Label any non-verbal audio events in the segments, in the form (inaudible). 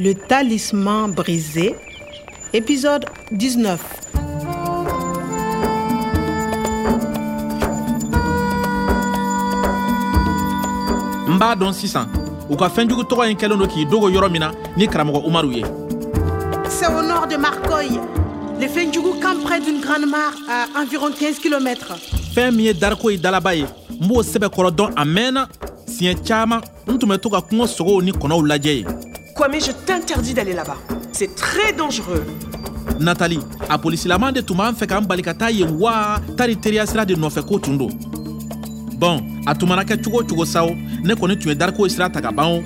Le talisman brisé, épisode 19. n b'a dɔn sisan u ka fɛnjugu tɔgɔ in kɛlen do k'i dogo yɔrɔ min na ni karamɔgɔ umaru ye C'est au nord de Marcoy. Les Fendjougou campent près d'une grande mare à environ 15 km. fɛn min ye dariko ye dalaba ye n b'o sɛbɛ kɔrɔ dɔn a mɛnna siɲɛ caaman n tun bɛ to ka kungo sogow ni kɔnɔw lajɛ ye Kwame, je t'interdis d'aller là-bas. C'est très dangereux. natali a polisilaman de tun b'an fɛ k'an bali ka taa yen wa tari teriya sira de nɔfɛ ko tun don bɔn a tun mana kɛ cogo o cogo sawo ne kɔni tun ye dariko ye sira ta ka ban o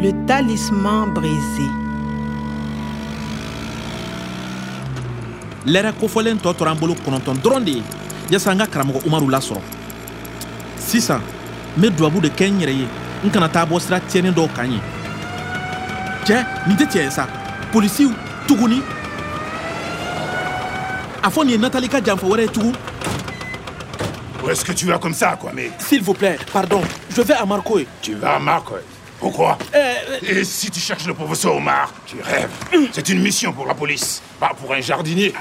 Le talisman brisé. lɛrɛ kofɔlen tɔ tora an bolo kɔnɔntɔn dɔrɔn de ye yasa an ka karamɔgɔ umaru lasɔrɔ sisan n dubabu de kɛ n yɛrɛ ye. N kana taa bɔ sira tiɲɛnin dɔw kan ye cɛ nin tɛ tiɲɛ ye sa polisiw tuguni a fɔ nin ye natali ka janfa wɛrɛ ye tugun Où est-ce que tu vas comme ça, quoi, mais s'il vous plaît pardon. Je vais à marcoy Tu vas à Marc, Pourquoi euh, Et si tu cherches le professeur Omar Tu rêves. C'est une mission pour la police, pas pour un jardinier.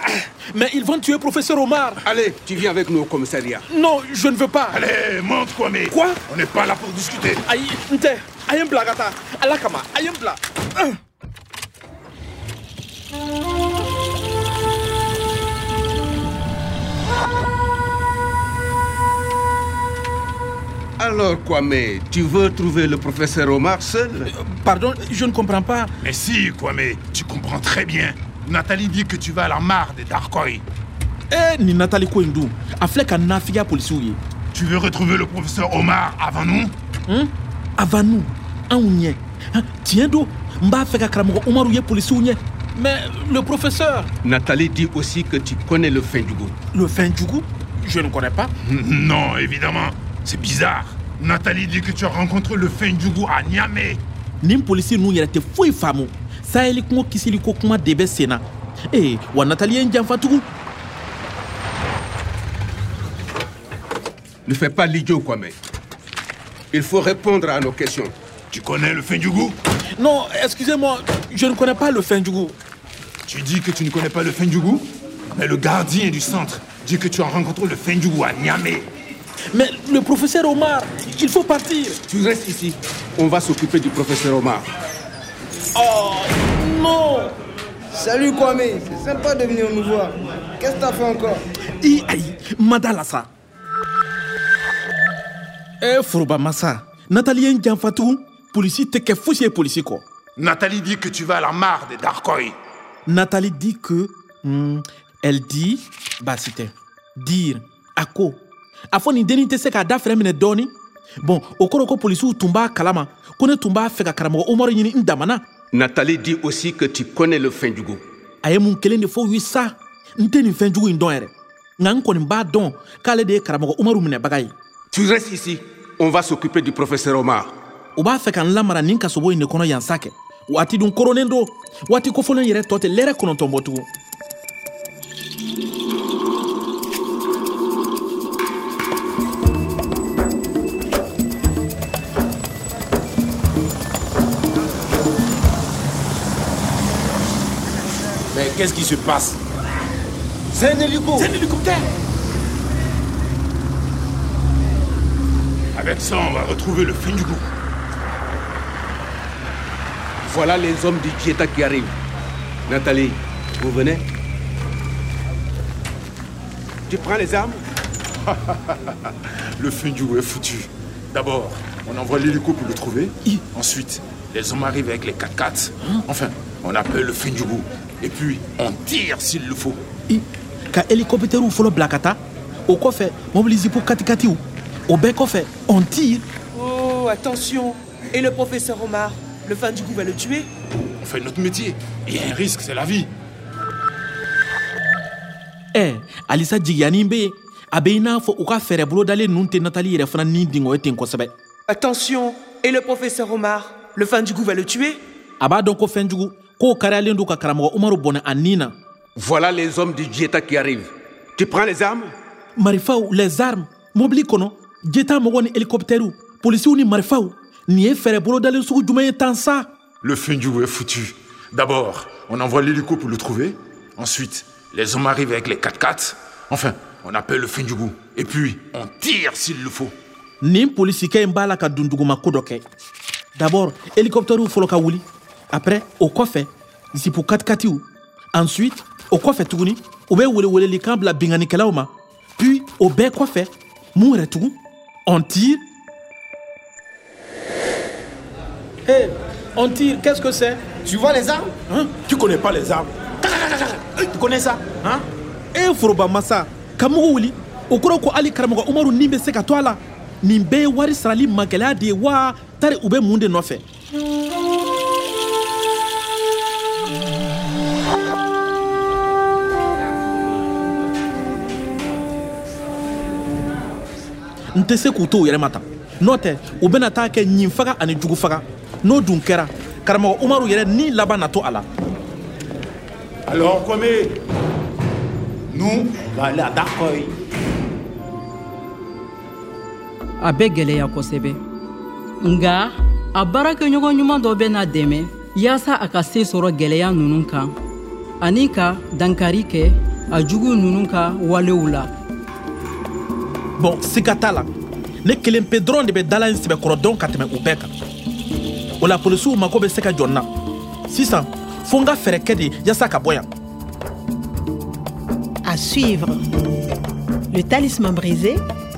mais ils vont tuer professeur omar Allez, tu viens avec nous au commissariat. non je ne veux pas Allez, monte, quoi, mais. Quoi On n'est pas là pour discuter. ayi n tɛ a ye n bila Alors, Kwame, tu veux trouver le professeur Omar seul? Pardon je ne comprends pas. Mais si, quoi, mais tu comprends très bien. Nathalie dit que tu vas à la mare de Darkoy. Eh, nin natali ko in dun a filɛ ka nafigiya polisiw ye Tu veux retrouver le professeur Omar avant nous? Avant nous. Anw ɲɛ Han, tiɲɛ don n b'a fɛ ka karamɔgɔ umaru ye polisiw ɲɛ mais le professeur. Nathalie dit aussi que tu connais le Fendjougou. le fɛn jugu je ne connais pas. (laughs) Non, évidemment. C'est bizarre. Nathalie dit que tu as rencontré le Fendjougou à Niamey. nin polisi ninnu yɛrɛ tɛ foyi faamu sayeli kungo kisili ko kuma de bɛ sen na ee wa natali ye n janfa tugun Ne fais pas l'idiot, Kwame. Il faut répondre à nos questions. Tu connais le Fendjougou non excusez-moi je ne connais pas le fɛn jugu Tu dis que tu ne connais pas le Fendjougou Mais le gardien du centre dit que tu as rencontré le Fendjougou à Niamey. Mais le professeur omar il faut partir Tu restes ici. On va s'occuper du professeur Omar. oh non Salut Kwame, c'est sympa de venir nous voir. Qu'est-ce que t'as fait encore? I ayi ma da la sa e foroba masa natali ye n janfa tugun polisi tɛ kɛ fosi ye polisi kɔ Nathalie dit que tu vas à la mare de Darkoy. natali dit que hmm, elle dit baasi tɛ dire a ko a fɔ nin dennin tɛ se k'a da fɛrɛ minɛ dɔɔni. Bɔn o kɔrɔ ko polisiw tun b'a kalama. Ko ne tun b'a fɛ ka karamɔgɔ umaru ɲini n damana. Nathalie dit aussi que tu connais le Fendjougou. a ye mun kelen de fɔ u ye sa. N tɛ nin fɛn jugu in dɔn yɛrɛ. Nka n kɔni b'a dɔn k'ale de ye karamɔgɔ umaru minɛbaga ye. Tu restes ici. On va s'occuper du professeur Omar. u b'a fɛ ka n lamara nin kasobo in de kɔnɔ yan sa kɛ. Waati dun koronen don waati kofɔlen yɛrɛ tɔ tɛ lɛrɛ kɔnɔntɔn bɔ tugun qu'est-ce qui se passe C'est un hélico un hélicoptère Avec ça, on va retrouver le Fendjougou. Voilà les hommes du Djeta qui arrivent. Nathalie, vous venez? Tu prends les armes? (laughs) Le Fendjougou est foutu. D'abord, on envoie l'hélico pour le trouver. Ensuite, les hommes arrivent avec les 4x4. Enfin, on appelle le Fendjougou. Et puis, on tire s'il le faut. ka helikɔptɛriw fɔlɔ bila ka taa o kɔfɛ mobili zipu katikatiw o bɛɛ kɔfɛ on tire Oh, attention. Et le professeur Omar Le fin du goût va le tuer? On fait notre métier. Il y a un risque, c'est la vie. ɛ alisa jigiyanin be yen a be i n'a fɔ u ka fɛɛrɛ bolodalen ninnu tɛ natali yɛrɛ fana ni dingɔ ye ten kosɛbɛ Attention. Et le professeur Omar Le fin du goût va le tuer Voilà les hommes du Djeta qui arrivent. Tu prends les armes? Marifaw les armes mobili kɔnɔ jeta mɔgɔ ni helikɔptɛriw polisiw ni marifaw nin ye fɛɛrɛ bolodalen sugu jumɛn ye tan sa Le Fendjougou est foutu. D'abord, on envoie l'hélico pour le trouver. Ensuite, les hommes arrivent avec les 4x4. Enfin, on appelle le Fendjougou. Et puis, on tire s'il le faut. nin polisikɛ in b'a la ka dun duguma ko dɔ kɛ d'abord hélicoptɛriw fɔlɔ ka wuli. Après o kɔfɛ zipu katikatiw ensuite o kɔfɛ tuguni u bɛ welewelelikan bila binganikɛlaw ma puis o bɛɛ kɔfɛ mun yɛrɛ tugun on tire. Hey, on tire qu'est-ce que c'est? Tu vois les armes? Hein? Tu connais pas les armes. Tu connais ça? Hein? E foroba masa ka mugu wuli o kɔrɔ ko hali karamɔgɔ umaru nin bɛ nin bɛɛ ye wari sarali magɛlɛya de ye wa tari u bɛ mun de nɔfɛ n tɛ se k'u to u yɛrɛ ma tan n'o tɛ u bɛna taa kɛ ɲin faga ani jugu faga n'o dun kɛra karamɔgɔ umaru yɛrɛ ni laban na to a la Alors, comme nous, on va a bɛ kosɛbɛ nga a baarakɛɲɔgɔn ɲuman dɔ bɛ n'a dɛmɛ yaasa a ka se sɔrɔ gwɛlɛya nunu kan ani ka dankari kɛ a jugu nunu ka walew la bɔn siga t'a la ne kelen pe dɔrɔn de bɛ dala sɛbɛkɔrɔ dɔn ka tɛmɛ u bɛɛ kan o la polisiw mako bɛ se ka jɔ n na sisan fo n ka fɛɛrɛ kɛ de yaasa ka bɔ yan À suivre. Le Talisman brisé,